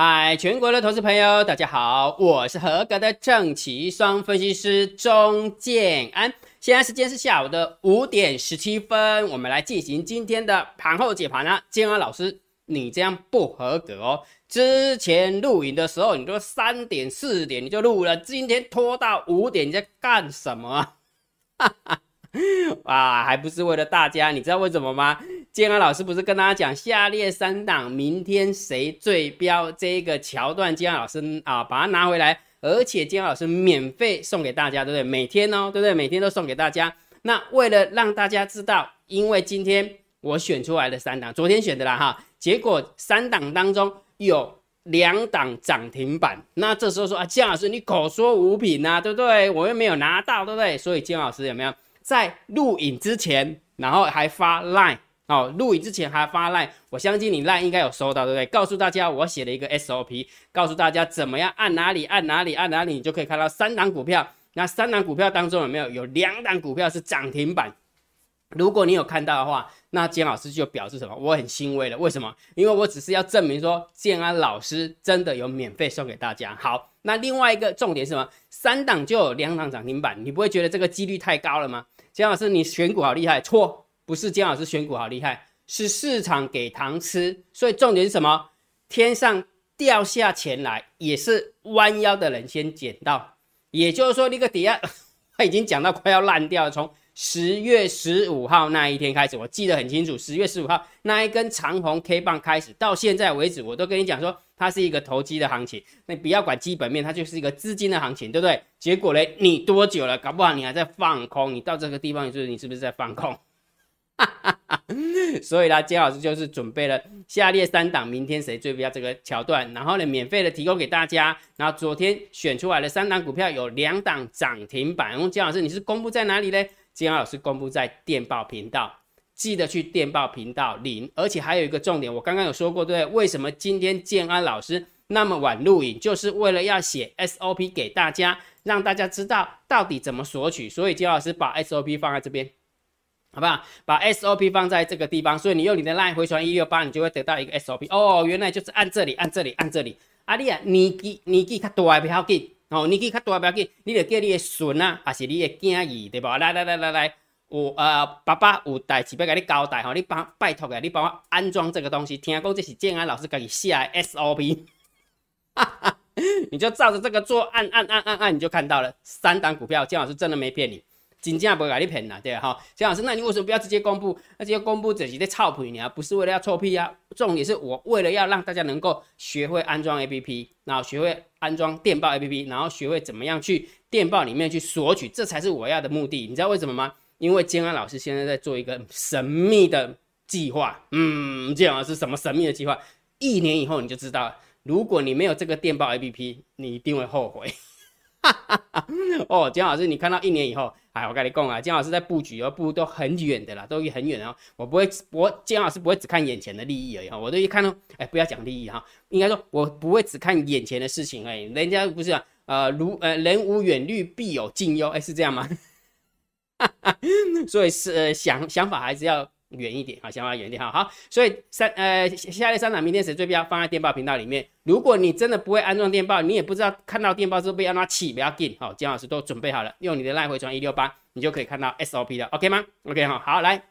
嗨，全国的投资朋友，大家好，我是合格的正奇双分析师钟建安。现在时间是下午的五点十七分，我们来进行今天的盘后解盘啊。建安老师，你这样不合格哦。之前录影的时候，你说三点四点你就录了，今天拖到五点，你在干什么？哈哈，啊，还不是为了大家，你知道为什么吗？建安老师不是跟大家讲下列三档明天谁最标这个桥段？建安老师啊，把它拿回来，而且建安老师免费送给大家，对不对？每天哦，对不对？每天都送给大家。那为了让大家知道，因为今天我选出来的三档，昨天选的啦哈，结果三档当中有两档涨停板。那这时候说啊，建老师你口说无凭呐，对不对？我又没有拿到，对不对？所以建老师有没有在录影之前，然后还发 line？哦，录影之前还发赖，我相信你赖应该有收到，对不对？告诉大家，我写了一个 SOP，告诉大家怎么样按哪里按哪里按哪里，你就可以看到三档股票。那三档股票当中有没有有两档股票是涨停板？如果你有看到的话，那建老师就表示什么？我很欣慰了。为什么？因为我只是要证明说建安老师真的有免费送给大家。好，那另外一个重点是什么？三档就有两档涨停板，你不会觉得这个几率太高了吗？建老师，你选股好厉害，错。不是姜老师选股好厉害，是市场给糖吃。所以重点是什么？天上掉下钱来，也是弯腰的人先捡到。也就是说，那个底下 他已经讲到快要烂掉了。从十月十五号那一天开始，我记得很清楚。十月十五号那一根长红 K 棒开始，到现在为止，我都跟你讲说，它是一个投机的行情。那不要管基本面，它就是一个资金的行情，对不对？结果嘞，你多久了？搞不好你还在放空。你到这个地方，就是你是不是在放空？所以呢，姜老师就是准备了下列三档，明天谁最标这个桥段，然后呢，免费的提供给大家。然后昨天选出来的三档股票有两档涨停板。问姜老师，你是公布在哪里呢？姜老师公布在电报频道，记得去电报频道领。而且还有一个重点，我刚刚有说过，对？为什么今天建安老师那么晚录影，就是为了要写 SOP 给大家，让大家知道到底怎么索取。所以姜老师把 SOP 放在这边。好不好？把 SOP 放在这个地方，所以你用你的 LINE 回传一六八，你就会得到一个 SOP。哦，原来就是按这里，按这里，按这里。啊，你啊，年纪年纪较大不要紧，哦，年纪较大不要紧，你就叫你的孙啊，还是你的囝儿，对吧？来来来来来，我呃，爸爸有代志要给你交代吼，你帮拜托个，你帮我安装这个东西。听讲这是建安老师给你写的 SOP，哈哈，你就照着这个做，按按按按按，你就看到了三档股票，建老师真的没骗你。金价不会给你骗啦，对哈，姜老师，那你为什么不要直接公布？那直接公布只是在臭屁你啊，不是为了要臭屁啊。重点是我为了要让大家能够学会安装 APP，然后学会安装电报 APP，然后学会怎么样去电报里面去索取，这才是我要的目的。你知道为什么吗？因为金安老师现在在做一个神秘的计划。嗯，姜老师什么神秘的计划？一年以后你就知道了，如果你没有这个电报 APP，你一定会后悔。哈哈哈！哦，姜老师，你看到一年以后。哎，我跟你讲啊，姜老师在布局，要布都很远的啦，都很远哦。我不会，我姜老师不会只看眼前的利益而已哈。我都一看到，哎，不要讲利益哈，应该说我不会只看眼前的事情哎。人家不是啊，呃，如呃，人无远虑，必有近忧，哎，是这样吗？所以是呃想想法还是要。远一点，好，想法远一点，好好，所以三呃下列三档明天谁最标放在电报频道里面。如果你真的不会安装电报，你也不知道看到电报之后被按哪起，不要紧，好，姜老师都准备好了，用你的赖回传一六八，你就可以看到 SOP 了，OK 吗？OK 哈，好，来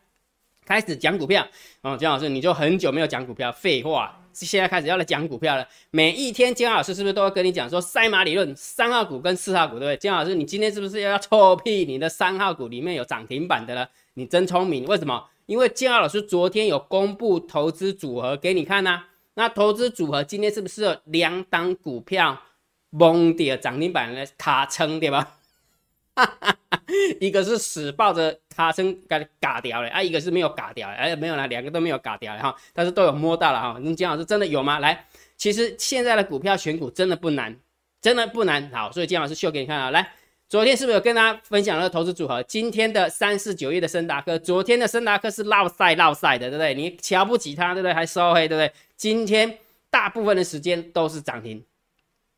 开始讲股票，哦，姜老师你就很久没有讲股票，废话，现在开始要来讲股票了。每一天姜老师是不是都会跟你讲说赛马理论，三号股跟四号股，对不对？姜老师你今天是不是要臭屁？你的三号股里面有涨停板的了？你真聪明，为什么？因为建浩老师昨天有公布投资组合给你看呐，那投资组合今天是不是有两档股票蒙跌涨停板的卡撑对吧？一个是死抱着卡撑给嘎掉了，啊，一个是没有嘎掉，哎，没有了，两个都没有嘎掉哈，但是都有摸到了哈。那姜老师真的有吗？来，其实现在的股票选股真的不难，真的不难。好，所以姜老师秀给你看啊，来。昨天是不是有跟大家分享了投资组合？今天的三四九亿的深达克，昨天的深达克是落赛落赛的，对不对？你瞧不起它，对不对？还收黑，对不对？今天大部分的时间都是涨停，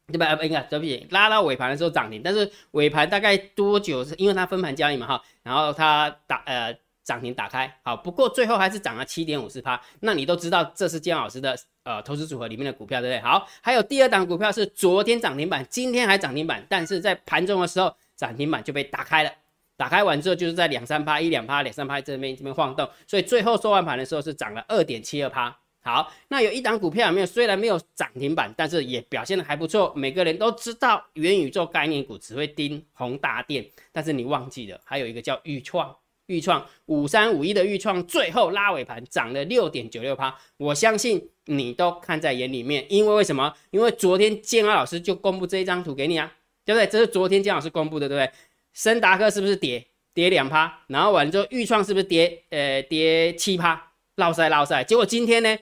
对吧？不应该，对不起，拉到尾盘的时候涨停，但是尾盘大概多久？是因为它分盘交易嘛，哈，然后它打呃涨停打开，好，不过最后还是涨了七点五四趴。那你都知道这是姜老师的呃投资组合里面的股票，对不对？好，还有第二档股票是昨天涨停板，今天还涨停板，但是在盘中的时候涨停板就被打开了。打开完之后就是在两三趴、一两趴、两三趴这边这边晃动，所以最后收完盘的时候是涨了二点七二趴。好，那有一档股票有没有？虽然没有涨停板，但是也表现的还不错。每个人都知道元宇宙概念股只会盯宏大电，但是你忘记了还有一个叫豫创，豫创五三五一的豫创最后拉尾盘涨了六点九六趴，我相信你都看在眼里面。因为为什么？因为昨天建安老师就公布这一张图给你啊，对不对？这是昨天建老师公布的，对不对？森达克是不是跌跌两趴？然后完之后，豫创是不是跌呃跌七趴？落塞落塞。结果今天呢，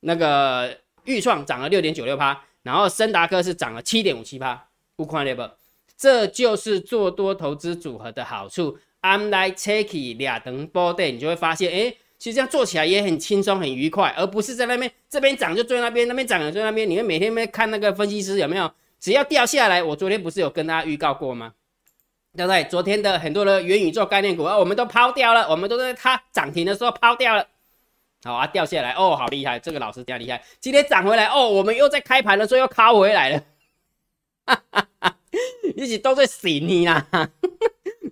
那个豫创涨了六点九六趴，然后森达克是涨了七点五七趴。不看了不？这就是做多投资组合的好处。I'm like checky 俩等波对，你就会发现，哎，其实这样做起来也很轻松很愉快，而不是在那边这边涨就追那边，那边涨就追那边。你们每天在看那个分析师有没有？只要掉下来，我昨天不是有跟大家预告过吗？对不对？昨天的很多的元宇宙概念股啊，我们都抛掉了，我们都在它涨停的时候抛掉了。好啊，掉下来哦，好厉害，这个老师这样厉害。今天涨回来哦，我们又在开盘的时候又抛回来了。哈哈哈，一起都在洗你啦。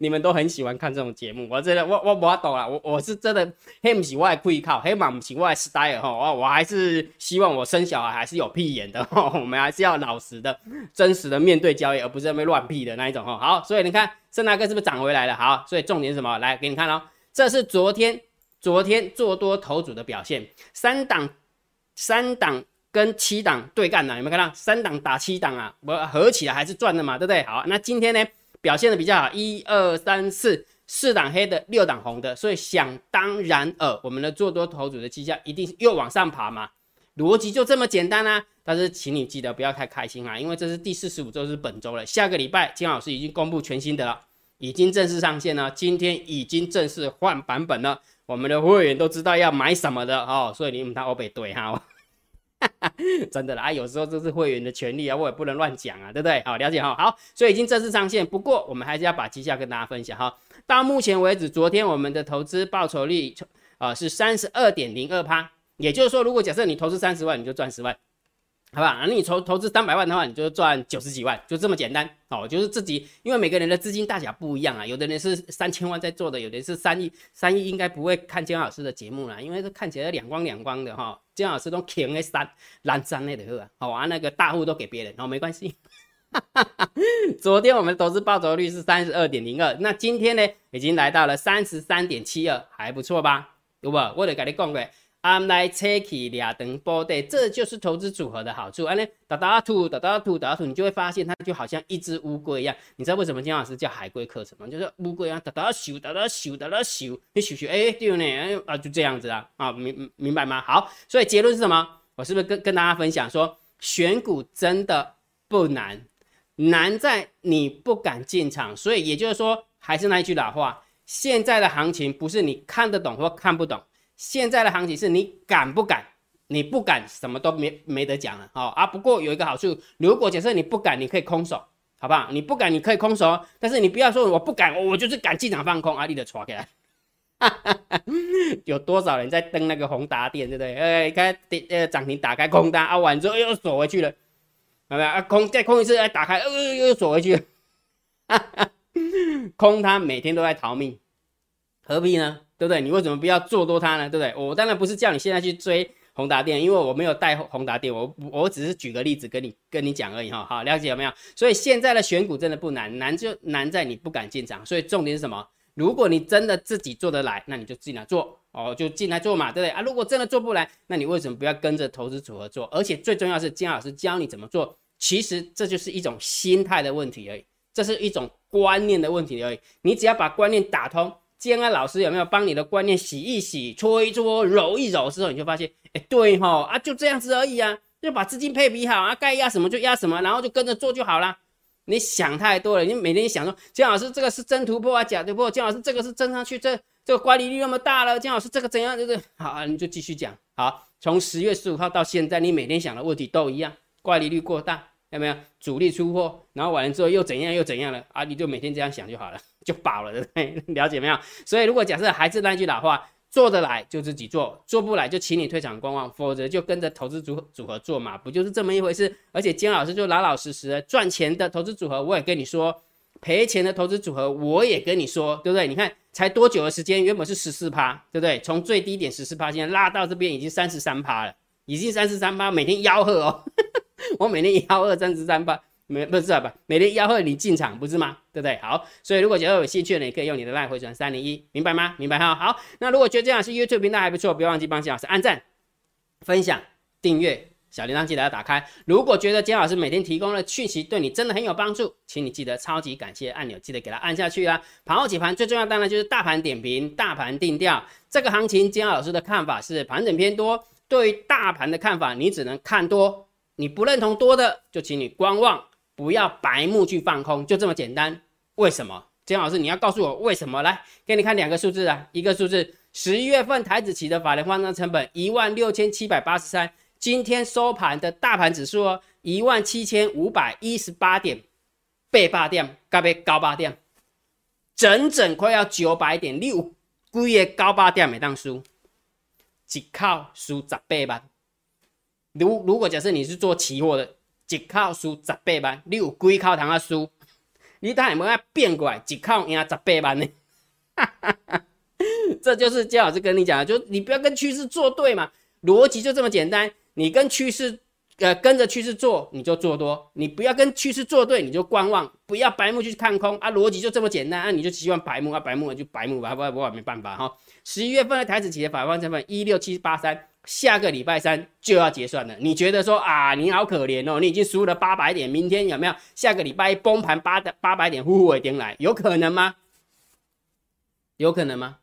你们都很喜欢看这种节目，我真的，我我我懂了，我我是真的，黑不起我也可以靠，黑马不起我也 style 哈，我我还是希望我生小孩还是有屁眼的，我们还是要老实的、真实的面对交易，而不是那乱屁的那一种哈。好，所以你看圣大哥是不是涨回来了？好，所以重点是什么？来给你看哦，这是昨天昨天做多头组的表现，三档三档跟七档对干了，有没有看到？三档打七档啊，我合起来还是赚的嘛，对不对？好，那今天呢？表现的比较好，一二三四四档黑的，六档红的，所以想当然尔，我们的做多头组的绩效一定是又往上爬嘛，逻辑就这么简单啊。但是请你记得不要太开心啊，因为这是第四十五周是本周了，下个礼拜金老师已经公布全新的了，已经正式上线了，今天已经正式换版本了，我们的会员都知道要买什么的哦，所以你们他欧北对哈。真的啦，啊，有时候这是会员的权利啊，我也不能乱讲啊，对不对？好，了解哈。好，所以已经正式上线，不过我们还是要把绩效跟大家分享哈。到目前为止，昨天我们的投资报酬率啊是三十二点零二趴，也就是说，如果假设你投资三十万，你就赚十万。好吧，那你投投资三百万的话，你就赚九十几万，就这么简单哦。就是自己，因为每个人的资金大小不一样啊，有的人是三千万在做的，有的人是三亿，三亿应该不会看姜老师的节目了，因为这看起来两光两光的哈。姜老师都扛的三蓝山那的是吧？好啊，那个大户都给别人，哦，没关系。昨天我们投资报酬率是三十二点零二，那今天呢，已经来到了三十三点七二，还不错吧？有不？我得跟你讲过。I'm like take 俩等波对，这就是投资组合的好处。啊，呢，打打土，打打土，打打土，你就会发现它就好像一只乌龟一样。你知道为什么金老师叫海龟课程吗？就是乌龟啊，打打咻，打打咻，打打咻，你咻咻，哎，对呢，哎，啊，就这样子啊，啊，明明白吗？好，所以结论是什么？我是不是跟跟大家分享说，选股真的不难，难在你不敢进场。所以也就是说，还是那一句老话，现在的行情不是你看得懂或看不懂。现在的行情是你敢不敢？你不敢，什么都没没得讲了哦啊！不过有一个好处，如果假设你不敢，你可以空手，好不好？你不敢，你可以空手，但是你不要说我不敢，我就是敢进场放空，阿力的抓起来。有多少人在登那个宏达电，对不对？哎，看呃涨停打开空单，啊完之后又锁回去了，有没有啊？空再空一次，哎打开，呃又锁回去了。空它每天都在逃命，何必呢？对不对？你为什么不要做多它呢？对不对？我当然不是叫你现在去追宏达电，因为我没有带宏达电，我我只是举个例子跟你跟你讲而已哈。好，了解有没有？所以现在的选股真的不难，难就难在你不敢进场。所以重点是什么？如果你真的自己做得来，那你就进来做哦，就进来做嘛，对不对啊？如果真的做不来，那你为什么不要跟着投资组合做？而且最重要是金老师教你怎么做，其实这就是一种心态的问题而已，这是一种观念的问题而已。你只要把观念打通。建安老师有没有帮你的观念洗一洗、搓一搓、揉一揉之后，你就发现，哎，对哈啊，就这样子而已啊，就把资金配比好啊，该压什么就压什么，然后就跟着做就好了。你想太多了，你每天想说，姜老师这个是真突破啊，假突破？姜老师这个是真上去，这这个管理率那么大了，姜老师这个怎样？就是好啊，你就继续讲。好，从十月十五号到现在，你每天想的问题都一样，管理率过大，有没有？主力出货，然后完了之后又怎样又怎样了啊？你就每天这样想就好了。就饱了，对不对？了解没有？所以如果假设还是那句老话，做得来就自己做，做不来就请你退场观望，否则就跟着投资组组合做嘛，不就是这么一回事？而且金老师就老老实实赚钱的投资组合，我也跟你说，赔钱的投资组合我也跟你说，对不对？你看才多久的时间，原本是十四趴，对不对？从最低点十四趴，现在拉到这边已经三十三趴了，已经三十三趴，每天吆喝哦。我每天吆喝三十三趴，没不是吧？每天吆喝你进场不是吗？对不对？好，所以如果觉得有兴趣的，你可以用你的赖回转三零一，明白吗？明白哈。好，那如果觉得这样是 YouTube 频道还不错，不要忘记帮金老师按赞、分享、订阅，小铃铛记得要打开。如果觉得金老师每天提供的讯息对你真的很有帮助，请你记得超级感谢按钮，记得给它按下去啦。盘后解盘最重要当然就是大盘点评、大盘定调。这个行情，金老师的看法是盘整偏多，对于大盘的看法，你只能看多。你不认同多的，就请你观望，不要白目去放空，就这么简单。为什么？金老师，你要告诉我为什么？来，给你看两个数字啊，一个数字，十一月份台子期的法人换仓成本一万六千七百八十三，今天收盘的大盘指数哦，一万七千五百一十八点，被八点，该被高八点，整整快要九百点六，几月高八点每当输，只靠输十八万。如如果假设你是做期货的，一靠输十八万，你有几靠堂啊输？你当然没要变过来，一口赢十八万呢？这就是姜老师跟你讲的，就你不要跟趋势作对嘛，逻辑就这么简单。你跟趋势，呃，跟着趋势做，你就做多；你不要跟趋势作对，你就观望，不要白目去看空啊。逻辑就这么简单啊，你就希望白目啊，白目就白目吧，不不不，没办法哈。十一月份的台子企业法官成本一六七八三。下个礼拜三就要结算了，你觉得说啊，你好可怜哦，你已经输了八百点，明天有没有下个礼拜崩盘八的八百点呼呼尾点来？有可能吗？有可能吗？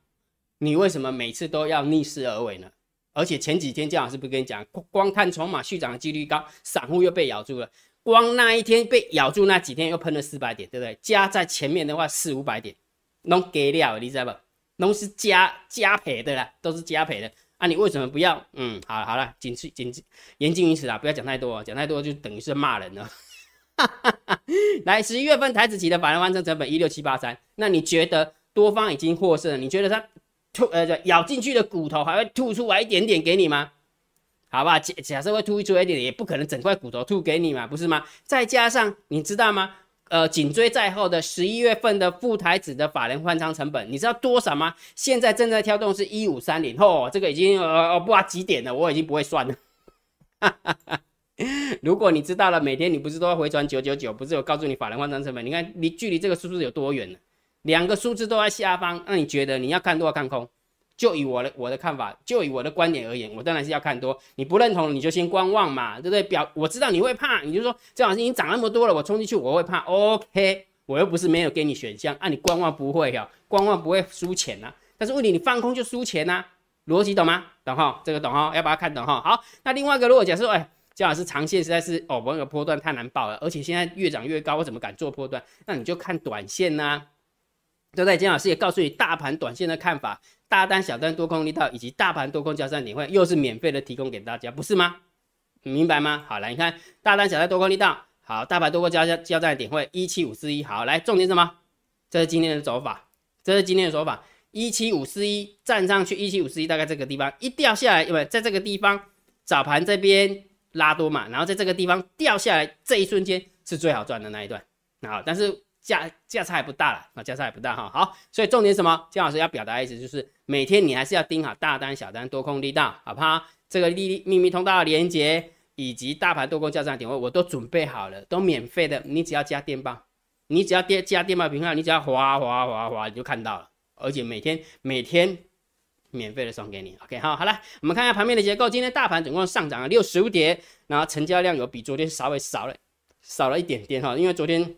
你为什么每次都要逆势而为呢？而且前几天姜老师不跟你讲，光看筹码续涨的几率高，散户又被咬住了，光那一天被咬住那几天又喷了四百点，对不对？加在前面的话四五百点，弄给了，你知道不？弄是加加赔的啦，都是加赔的。啊，你为什么不要？嗯，好了好了，谨慎谨言尽于此啦，不要讲太多，讲太多就等于是骂人了。来，十一月份台子期的法人完成成本一六七八三，那你觉得多方已经获胜？你觉得它吐呃咬进去的骨头还会吐出来一点点给你吗？好吧，假假设会吐出一点点，也不可能整块骨头吐给你嘛，不是吗？再加上你知道吗？呃，紧追在后的十一月份的副台子的法人换仓成本，你知道多少吗？现在正在跳动是一五三零，哦，这个已经呃不知道几点了，我已经不会算了。如果你知道了，每天你不是都要回传九九九，不是有告诉你法人换仓成本？你看离距离这个数字有多远呢？两个数字都在下方，那你觉得你要看多要看空？就以我的我的看法，就以我的观点而言，我当然是要看多。你不认同，你就先观望嘛，对不对？表我知道你会怕，你就说这老师已经涨那么多了，我冲进去我会怕。OK，我又不是没有给你选项，啊，你观望不会哈，观望不会输钱呐。但是问题你放空就输钱呐，逻辑懂吗？懂哈？这个懂哈？要把它看懂哈？好，那另外一个如果假设哎，姜老师长线实在是哦，我那个波段太难报了，而且现在越涨越高，我怎么敢做波段？那你就看短线呐，对不对？姜老师也告诉你大盘短线的看法。大单、小单、多空力道以及大盘多空交战点会又是免费的提供给大家，不是吗？明白吗？好，来你看大单、小单、多空力道，好，大盘多空交战交战点会一七五四一，好，来重点什么？这是今天的走法，这是今天的走法，一七五四一站上去，一七五四一大概这个地方一掉下来，因为在这个地方早盘这边拉多嘛，然后在这个地方掉下来这一瞬间是最好赚的那一段，好，但是。价价差也不大了啊，价差也不大哈。好，所以重点什么？姜老师要表达意思就是，每天你还是要盯好大单、小单、多空力道，好不好？这个利秘密通道的连接以及大盘多空交战点位，我都准备好了，都免费的。你只要加电报，你只要加加电报频号，你只要划划划划，你就看到了。而且每天每天免费的送给你。OK，好，好了，我们看一下盘面的结构。今天大盘总共上涨了六十五点，然后成交量有比昨天稍微少了少了一点点哈，因为昨天。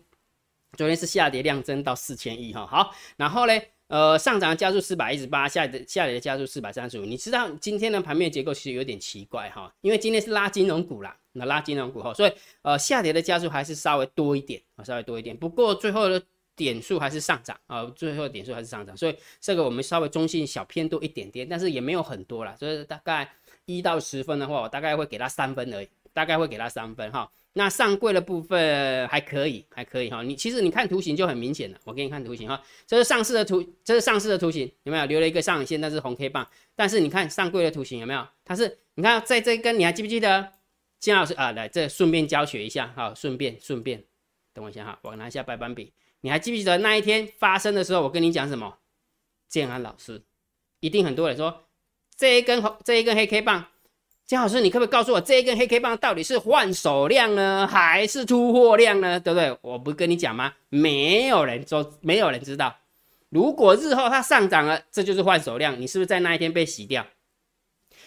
昨天是下跌量增到四千亿哈，好，然后呢，呃，上涨加速四百一十八，下跌下跌的加速四百三十五。你知道今天的盘面结构其实有点奇怪哈，因为今天是拉金融股啦，那拉金融股哈，所以呃下跌的加速还是稍微多一点啊，稍微多一点。不过最后的点数还是上涨啊，最后点数还是上涨，所以这个我们稍微中性小偏多一点点，但是也没有很多啦，所以大概一到十分的话，我大概会给它三分而已。大概会给它三分哈。那上柜的部分还可以，还可以哈。你其实你看图形就很明显了，我给你看图形哈，这是上市的图，这是上市的图形，有没有留了一个上影线？那是红 K 棒，但是你看上柜的图形有没有？它是你看在这根，你还记不记得？金老师啊，来这顺便教学一下哈，顺便顺便，等我一下哈，我拿一下白板笔。你还记不记得那一天发生的时候，我跟你讲什么？建安老师，一定很多人说这一根红这一根黑 K 棒。姜老师，你可不可以告诉我这一根黑 K 棒到底是换手量呢，还是出货量呢？对不对？我不跟你讲吗？没有人说，没有人知道。如果日后它上涨了，这就是换手量，你是不是在那一天被洗掉？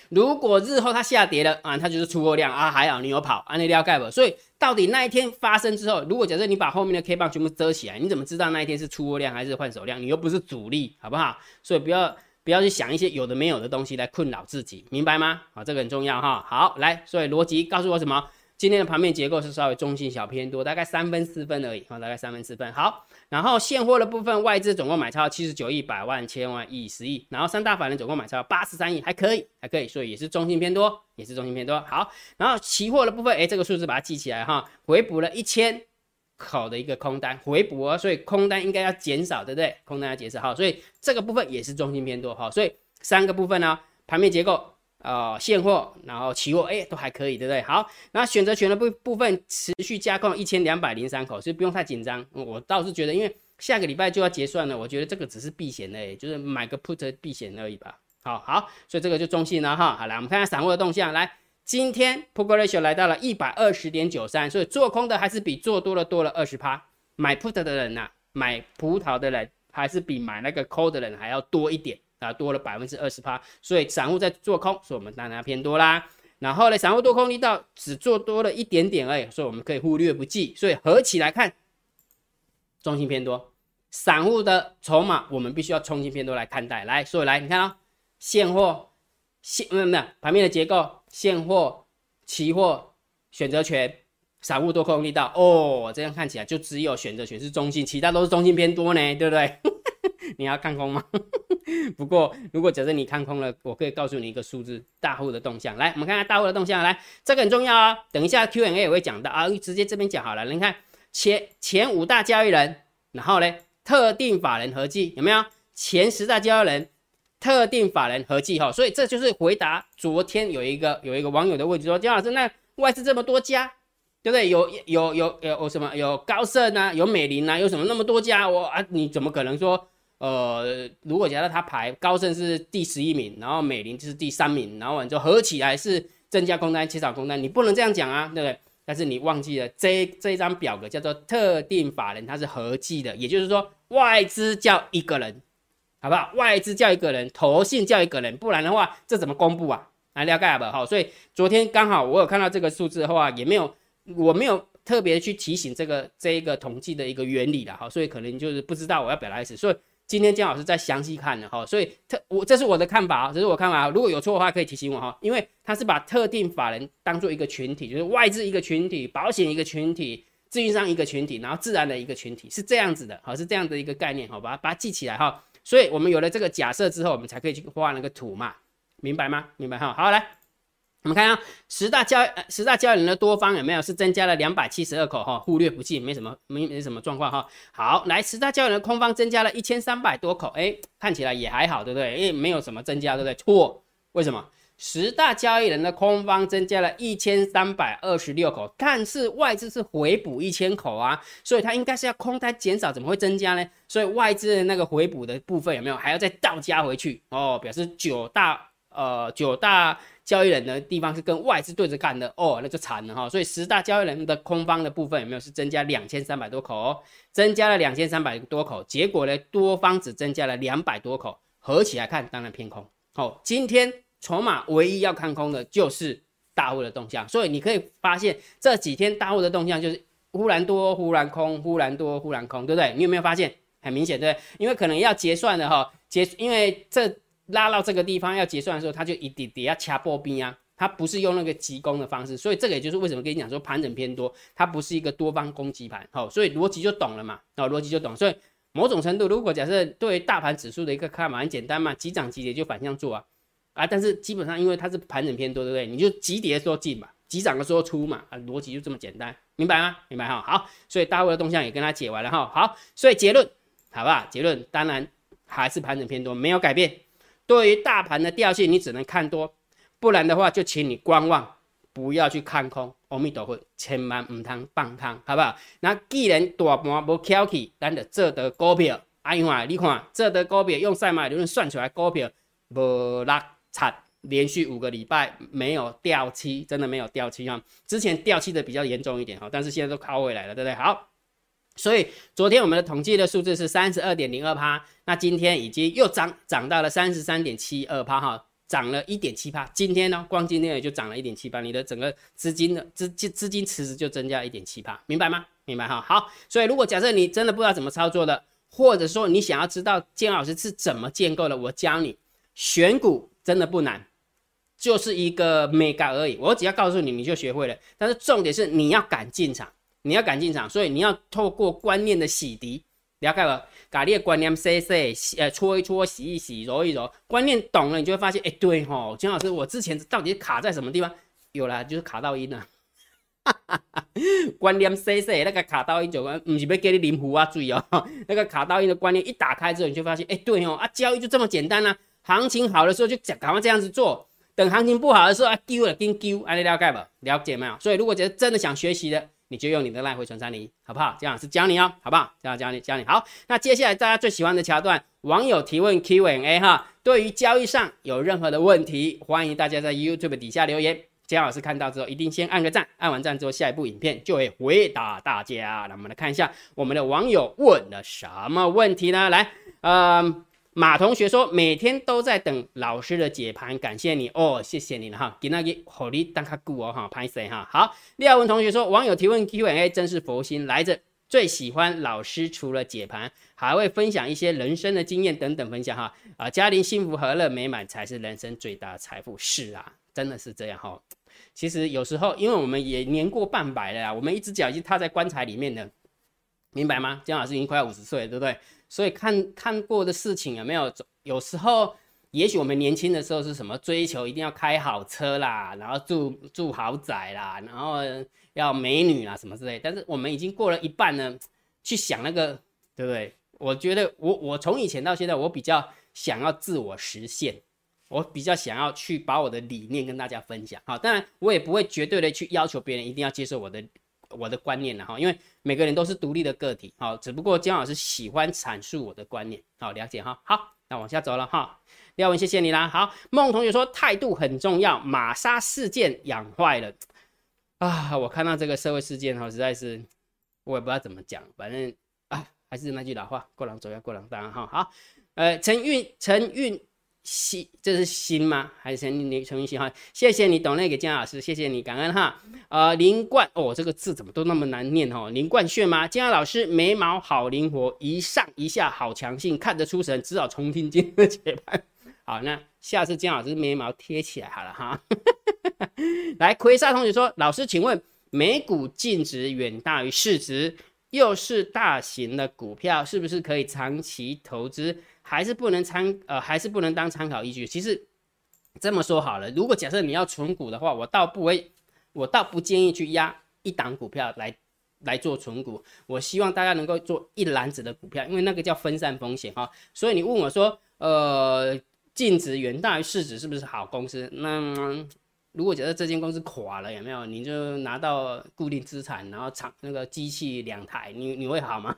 如果日后它下跌了啊，它就是出货量啊，还好你有跑啊，那料盖不？所以到底那一天发生之后，如果假设你把后面的 K 棒全部遮起来，你怎么知道那一天是出货量还是换手量？你又不是主力，好不好？所以不要。不要去想一些有的没有的东西来困扰自己，明白吗？好，这个很重要哈。好，来，所以逻辑告诉我什么？今天的盘面结构是稍微中性小偏多，大概三分四分而已，好，大概三分四分。好，然后现货的部分，外资总共买超七十九亿、百万、千万、亿、十亿，然后三大法人总共买超八十三亿，还可以，还可以，所以也是中性偏多，也是中性偏多。好，然后期货的部分，哎，这个数字把它记起来哈，回补了一千。口的一个空单回补哦，所以空单应该要减少，对不对？空单要减少，好，所以这个部分也是中性偏多，好，所以三个部分呢，盘面结构啊，现货，然后期货，哎，都还可以，对不对？好，那选择权的部部分持续加控一千两百零三口，所以不用太紧张。我倒是觉得，因为下个礼拜就要结算了，我觉得这个只是避险的，就是买个 put 避险而已吧。好好，所以这个就中性了哈。好，来我们看看散户的动向，来。今天 p u t ratio 来到了一百二十点九三，所以做空的还是比做多的多了二十趴。买 put 的人呐，买葡萄的人还是比买那个 call 的人还要多一点啊，多了百分之二十趴。所以散户在做空，所以我们当然偏多啦。然后呢，散户多空力道只做多了一点点而已，所以我们可以忽略不计。所以合起来看，中性偏多。散户的筹码我们必须要中性偏多来看待。来，所以来你看啊，现货。现没有没有盘面的结构，现货、期货、选择权、散户多空力道哦，这样看起来就只有选择权是中性，其他都是中性偏多呢，对不对？你要看空吗？不过如果假设你看空了，我可以告诉你一个数字，大户的动向。来，我们看看大户的动向，来，这个很重要啊。等一下 Q&A 也会讲到啊，直接这边讲好了。你看前前五大交易人，然后呢，特定法人合计有没有？前十大交易人。特定法人合计哈，所以这就是回答昨天有一个有一个网友的问题，说姜老师，那外资这么多家，对不对？有有有有有什么？有高盛啊，有美林啊，有什么那么多家？我啊，你怎么可能说，呃，如果假设他排高盛是第十一名，然后美林就是第三名，然后完之后合起来是增加空单、减少空单，你不能这样讲啊，对不对？但是你忘记了这这一张表格叫做特定法人，它是合计的，也就是说外资叫一个人。好不好？外资叫一个人，投信叫一个人，不然的话，这怎么公布啊？来了解吧。好，所以昨天刚好我有看到这个数字的话，也没有，我没有特别去提醒这个这一个统计的一个原理了。哈，所以可能就是不知道我要表达意思。所以今天姜老师再详细看了哈，所以特我这是我的看法啊，这是我看法。如果有错的话，可以提醒我哈，因为他是把特定法人当做一个群体，就是外资一个群体，保险一个群体，自营商一个群体，然后自然的一个群体，是这样子的。好，是这样的一个概念。好，把它把它记起来哈。所以，我们有了这个假设之后，我们才可以去画那个图嘛，明白吗？明白哈。好，来，我们看一下，十大交十大交易人的多方有没有是增加了两百七十二口哈，忽略不计，没什么没没什么状况哈。好，来，十大交易人的空方增加了一千三百多口，哎，看起来也还好，对不对？因为没有什么增加，对不对？错，为什么？十大交易人的空方增加了一千三百二十六口，但是外资是回补一千口啊，所以它应该是要空单减少，怎么会增加呢？所以外资的那个回补的部分有没有还要再倒加回去哦？表示九大呃九大交易人的地方是跟外资对着干的哦，那就惨了哈。所以十大交易人的空方的部分有没有是增加两千三百多口哦？增加了两千三百多口，结果呢多方只增加了两百多口，合起来看当然偏空。好，今天。筹码唯一要看空的就是大户的动向，所以你可以发现这几天大户的动向就是忽然多忽然空，忽然多忽然空，对不对？你有没有发现很明显，对不对？因为可能要结算的哈，结因为这拉到这个地方要结算的时候，它就一点点要掐波兵啊，它不是用那个急攻的方式，所以这个也就是为什么跟你讲说盘整偏多，它不是一个多方攻击盘，好，所以逻辑就懂了嘛，哦，逻辑就懂，所以某种程度，如果假设对大盘指数的一个看法很简单嘛，急涨急跌就反向做啊。啊，但是基本上因为它是盘整偏多，对不对？你就急跌的时候进嘛，急涨的时候出嘛，啊，逻辑就这么简单，明白吗？明白哈。好，所以大卫的动向也跟他解完了哈。好，所以结论好不好？结论当然还是盘整偏多，没有改变。对于大盘的调性，你只能看多，不然的话就请你观望，不要去看空。阿弥陀佛，千万唔通放空，好不好？那既然大盘无翘起，咱就做得股票。哎呀，你看做得股票用赛马理论算出来，股票无落差。连续五个礼拜没有掉期，真的没有掉期哈。之前掉期的比较严重一点哈，但是现在都靠回来了，对不对？好，所以昨天我们的统计的数字是三十二点零二趴，那今天已经又涨涨到了三十三点七二趴哈，涨了一点七趴。今天呢，光今天也就涨了一点七八，你的整个资金的资金资金池子就增加一点七趴，明白吗？明白哈。好，所以如果假设你真的不知道怎么操作的，或者说你想要知道建老师是怎么建构的，我教你选股真的不难。就是一个 mega 而已，我只要告诉你，你就学会了。但是重点是你要敢进场，你要敢进场，所以你要透过观念的洗涤，了解吧？把你的观念洗洗，呃，搓一搓，洗一洗，揉一揉，观念懂了，你就会发现，哎，对吼，金老师，我之前到底卡在什么地方？有了，就是卡到音了。观念洗洗，那个卡到音就不是要给你淋壶啊水哦。那个卡到音的观念一打开之后，你就发现，哎，对哦，啊，交易就这么简单啊。行情好的时候就赶快这样子做。等行情不好的时候啊，丢了跟丢，啊，你了解不？了解没有？所以如果觉得真的想学习的，你就用你的赖回存三零，好不好？这样是教你哦，好不好？这样教你教你。好，那接下来大家最喜欢的桥段，网友提问 Q&A 哈。对于交易上有任何的问题，欢迎大家在 YouTube 底下留言，姜老师看到之后一定先按个赞，按完赞之后下一部影片就会回答大家。那我们来看一下我们的网友问了什么问题呢？来，嗯。马同学说，每天都在等老师的解盘，感谢你哦，谢谢你了哈，给那个好利当卡固哦哈，拍谁哈？好，廖文同学说，网友提问 Q&A 真是佛心来着，最喜欢老师除了解盘，还会分享一些人生的经验等等分享哈啊，家庭幸福和乐美满才是人生最大的财富，是啊，真的是这样哈。其实有时候，因为我们也年过半百了呀，我们一只脚已经踏在棺材里面了，明白吗？姜老师已经快要五十岁了，对不对？所以看看过的事情有没有？有时候，也许我们年轻的时候是什么追求，一定要开好车啦，然后住住豪宅啦，然后要美女啦什么之类。但是我们已经过了一半呢，去想那个，对不对？我觉得我我从以前到现在，我比较想要自我实现，我比较想要去把我的理念跟大家分享。好，当然我也不会绝对的去要求别人一定要接受我的。我的观念了哈，因为每个人都是独立的个体，好，只不过姜老师喜欢阐述我的观念，好，了解哈，好，那往下走了哈，廖文谢谢你啦，好，孟同学说态度很重要，玛莎事件养坏了啊，我看到这个社会事件哈，实在是我也不知道怎么讲，反正啊，还是那句老话，过两走要过两当哈，好，呃，陈运陈运。心，这是心吗？还是陈你陈云心哈？谢谢你懂那个姜老师，谢谢你感恩哈。呃，林冠哦，这个字怎么都那么难念哦？林冠炫吗？姜老师眉毛好灵活，一上一下好强劲，看得出神，只好重听今天的节拍。好，那下次姜老师眉毛贴起来好了哈。来，奎沙同学说，老师，请问美股净值远大于市值，又是大型的股票，是不是可以长期投资？还是不能参呃，还是不能当参考依据。其实这么说好了，如果假设你要存股的话，我倒不会，我倒不建议去压一档股票来来做存股。我希望大家能够做一篮子的股票，因为那个叫分散风险哈。所以你问我说，呃，净值远大于市值是不是好公司？那如果假设这间公司垮了，有没有？你就拿到固定资产，然后厂那个机器两台，你你会好吗？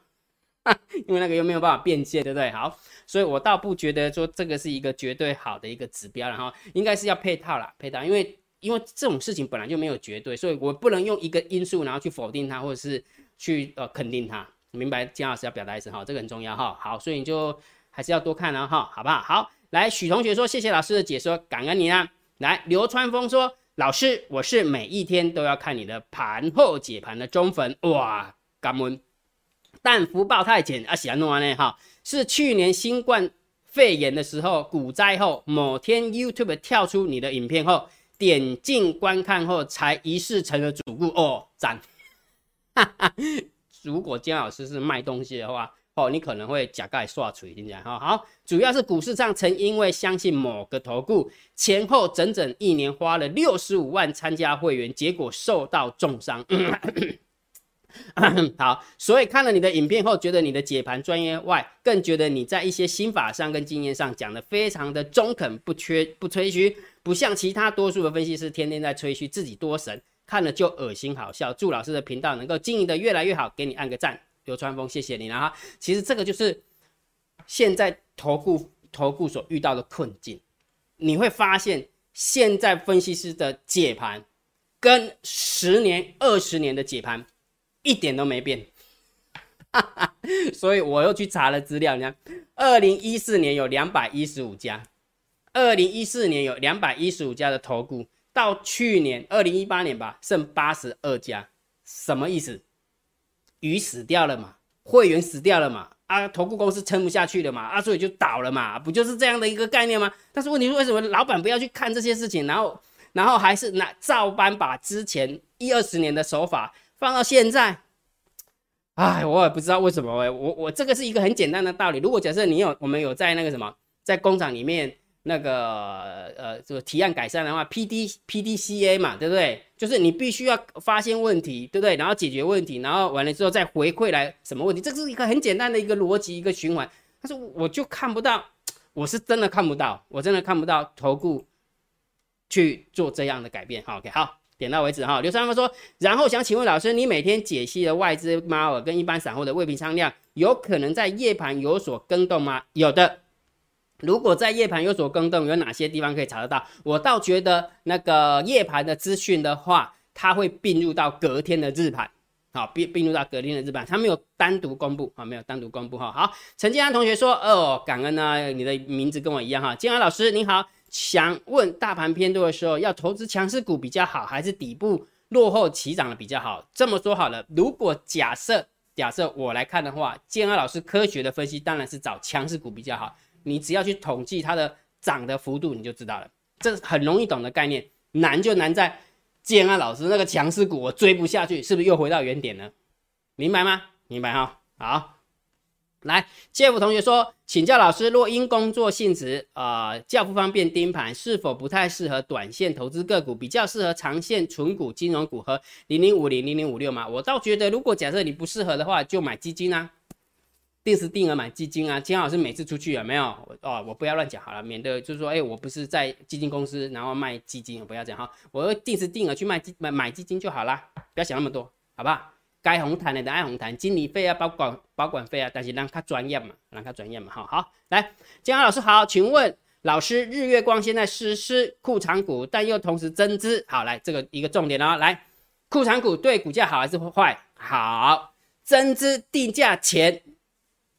因为那个又没有办法变现，对不对？好，所以我倒不觉得说这个是一个绝对好的一个指标，然后应该是要配套啦，配套。因为因为这种事情本来就没有绝对，所以我不能用一个因素然后去否定它，或者是去呃肯定它。明白？金老师要表达意思哈，这个很重要哈。好，所以你就还是要多看啊哈，好不好？好，来许同学说谢谢老师的解说，感恩你啊。来流川枫说老师，我是每一天都要看你的盘后解盘的中粉哇，感恩。但福报太浅啊，喜欢弄完呢哈，是去年新冠肺炎的时候股灾后，某天 YouTube 跳出你的影片后，点进观看后才一试成了主顾哦，赞！如果姜老师是卖东西的话，哦，你可能会假盖刷锤，听讲哈。好，主要是股市上曾因为相信某个投顾，前后整整一年花了六十五万参加会员，结果受到重伤。好，所以看了你的影片后，觉得你的解盘专业外，更觉得你在一些心法上跟经验上讲的非常的中肯，不缺不吹嘘，不像其他多数的分析师天天在吹嘘自己多神，看了就恶心好笑。祝老师的频道能够经营的越来越好，给你按个赞。流川枫，谢谢你了哈。其实这个就是现在投顾投顾所遇到的困境，你会发现现在分析师的解盘跟十年、二十年的解盘。一点都没变，所以我又去查了资料。你看，二零一四年有两百一十五家，二零一四年有两百一十五家的投顾，到去年二零一八年吧，剩八十二家，什么意思？鱼死掉了嘛，会员死掉了嘛，啊，投顾公司撑不下去了嘛，啊，所以就倒了嘛，不就是这样的一个概念吗？但是问题是，为什么老板不要去看这些事情，然后，然后还是拿照搬把之前一二十年的手法？放到现在，哎，我也不知道为什么哎，我我这个是一个很简单的道理。如果假设你有我们有在那个什么，在工厂里面那个呃这个提案改善的话，P D P D C A 嘛，对不对？就是你必须要发现问题，对不对？然后解决问题，然后完了之后再回馈来什么问题，这是一个很简单的一个逻辑一个循环。但是我就看不到，我是真的看不到，我真的看不到投顾去做这样的改变。好，OK，好。点到为止哈，刘三丰说，然后想请问老师，你每天解析的外资猫耳跟一般散户的未平仓量，有可能在夜盘有所更动吗？有的，如果在夜盘有所更动，有哪些地方可以查得到？我倒觉得那个夜盘的资讯的话，它会并入到隔天的日盘，好并并入到隔天的日盘，它没有单独公布啊，没有单独公布哈。好，陈建安同学说，哦，感恩呢，你的名字跟我一样哈，建安老师您好。想问大盘偏多的时候，要投资强势股比较好，还是底部落后起涨的比较好？这么说好了，如果假设假设我来看的话，建安老师科学的分析当然是找强势股比较好。你只要去统计它的涨的幅度，你就知道了。这很容易懂的概念，难就难在建安老师那个强势股我追不下去，是不是又回到原点了？明白吗？明白哈。好。来，谢福同学说，请教老师，若因工作性质啊较不方便盯盘，是否不太适合短线投资个股，比较适合长线存股、金融股和零零五零、零零五六吗？我倒觉得，如果假设你不适合的话，就买基金啊，定时定额买基金啊。金老师每次出去有没有？哦，我不要乱讲好了，免得就是说，哎，我不是在基金公司，然后卖基金，不要这样哈，我定时定额去卖基买买基金就好啦，不要想那么多，好不好？该红毯的都爱红毯，经理费啊、保管保管费啊，但是让他专业嘛，让他专业嘛，好好来，江安老师好，请问老师，日月光现在实施库藏股，但又同时增资，好来这个一个重点哦，来，库藏股对股价好还是坏？好，增资定价前，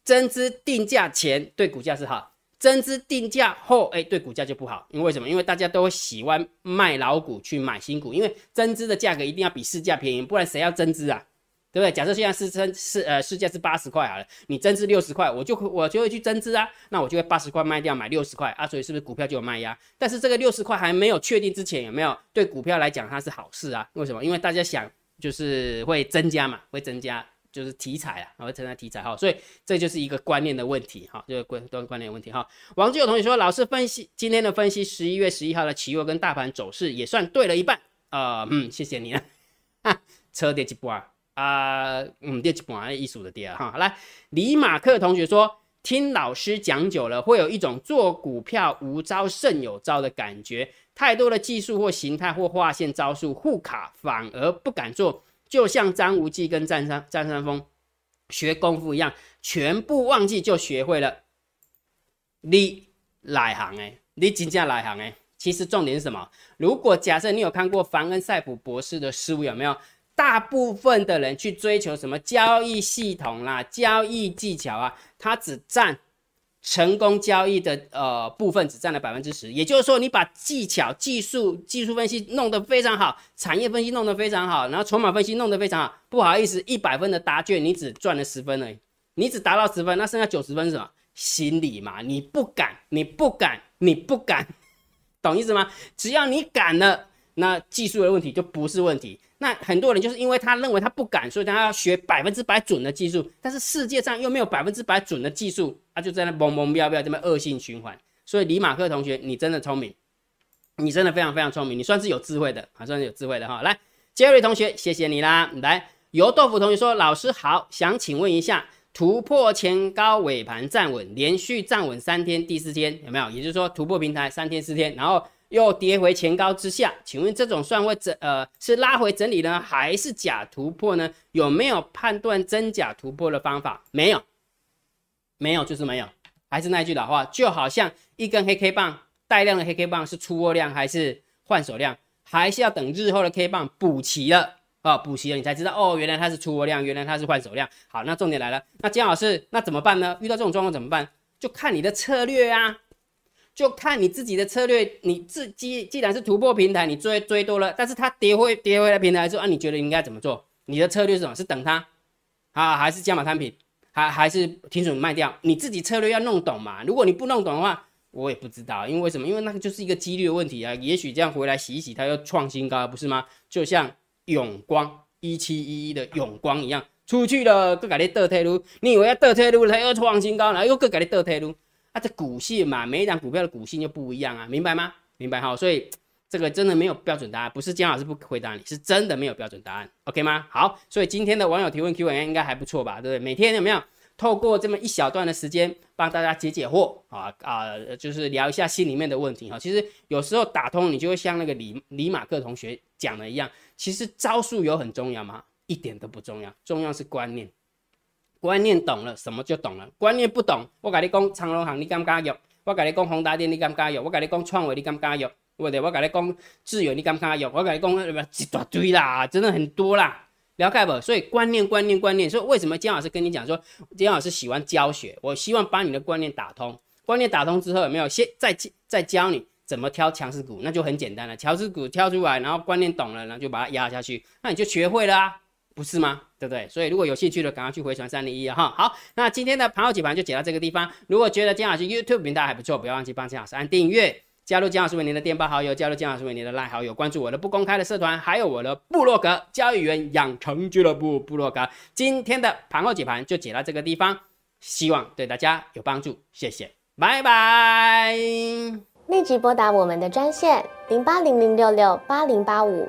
增资定价前对股价是好，增资定价后，哎，对股价就不好，因为什么？因为大家都喜欢卖老股去买新股，因为增资的价格一定要比市价便宜，不然谁要增资啊？对不对？假设现在是增是呃市价是八十块好了，你增资六十块，我就我就会去增资啊，那我就会八十块卖掉买六十块啊，所以是不是股票就有卖压？但是这个六十块还没有确定之前，有没有对股票来讲它是好事啊？为什么？因为大家想就是会增加嘛，会增加就是题材啊，会增加题材哈，所以这就是一个观念的问题哈，就是观都观念的问题哈。王志友同学说，老师分析今天的分析，十一月十一号的期货跟大盘走势也算对了一半啊，嗯，谢谢你啊，车跌一波。啊，嗯，跌一半艺术的第二哈。来，李马克同学说，听老师讲久了，会有一种做股票无招胜有招的感觉。太多的技术或形态或划线招数互卡，反而不敢做。就像张无忌跟张三张三丰学功夫一样，全部忘记就学会了。你来行哎，你真正来行哎。其实重点是什么？如果假设你有看过凡恩赛普博士的书，有没有？大部分的人去追求什么交易系统啦、交易技巧啊，它只占成功交易的呃部分，只占了百分之十。也就是说，你把技巧、技术、技术分析弄得非常好，产业分析弄得非常好，然后筹码分析弄得非常好，不好意思，一百分的答卷你只赚了十分而已，你只达到十分，那剩下九十分是什么？心理嘛，你不敢，你不敢，你不敢，懂意思吗？只要你敢了。那技术的问题就不是问题。那很多人就是因为他认为他不敢，所以他要学百分之百准的技术，但是世界上又没有百分之百准的技术，他就在那嘣嘣飙飙这么恶性循环。所以李马克同学，你真的聪明，你真的非常非常聪明，你算是有智慧的，还算是有智慧的哈。来，Jerry 同学，谢谢你啦。来，油豆腐同学说，老师好，想请问一下，突破前高尾盘站稳，连续站稳三天，第四天有没有？也就是说突破平台三天四天，然后。又跌回前高之下，请问这种算会整呃是拉回整理呢，还是假突破呢？有没有判断真假突破的方法？没有，没有就是没有。还是那句老话，就好像一根黑 K 棒带量的黑 K 棒是出货量还是换手量，还是要等日后的 K 棒补齐了啊，补齐了你才知道哦，原来它是出货量，原来它是换手量。好，那重点来了，那姜老师那怎么办呢？遇到这种状况怎么办？就看你的策略啊。就看你自己的策略，你自既既然是突破平台，你追追多了，但是它跌回跌回来平台之后，啊，你觉得应该怎么做？你的策略是什么？是等它啊，还是加码摊平，还还是停损卖掉？你自己策略要弄懂嘛。如果你不弄懂的话，我也不知道，因为什么？因为那个就是一个几率的问题啊。也许这样回来洗一洗，它又创新高，不是吗？就像永光一七一一的永光一样，出去了，各改的倒退路，你以为要倒退路，它又创新高，然后又各改的倒退路。它的股性嘛，每一张股票的股性就不一样啊，明白吗？明白哈，所以这个真的没有标准答案，不是姜老师不回答你，是真的没有标准答案，OK 吗？好，所以今天的网友提问 Q&A 应该还不错吧，对不对？每天有没有透过这么一小段的时间帮大家解解惑啊啊，就是聊一下心里面的问题哈。其实有时候打通你就会像那个李李马克同学讲的一样，其实招数有很重要吗？一点都不重要，重要是观念。观念懂了，什么就懂了。观念不懂，我跟你讲长隆行，你敢不敢用？我跟你讲宏达电，你敢不敢用？我跟你讲创维，你敢不敢用？对不对？我跟你讲智远，你敢不敢用？我跟你讲一大堆啦，真的很多啦，了解不？所以观念，观念，观念。所以为什么姜老师跟你讲说，姜老师喜欢教学，我希望把你的观念打通。观念打通之后，有没有先再再教你怎么挑强势股？那就很简单了，强势股挑出来，然后观念懂了，然后就把它压下去，那你就学会了啊。不是吗？对不对？所以如果有兴趣的，赶快去回传三零一！哈，好，那今天的盘后解盘就解到这个地方。如果觉得姜老师 YouTube 频道还不错，不要忘记帮姜老师按订阅，加入姜老师为您的电报好友，加入姜老师为您的赖好友，关注我的不公开的社团，还有我的部落格交易员养成俱乐部部落格。今天的盘后解盘就解到这个地方，希望对大家有帮助，谢谢，拜拜。立即拨打我们的专线零八零零六六八零八五。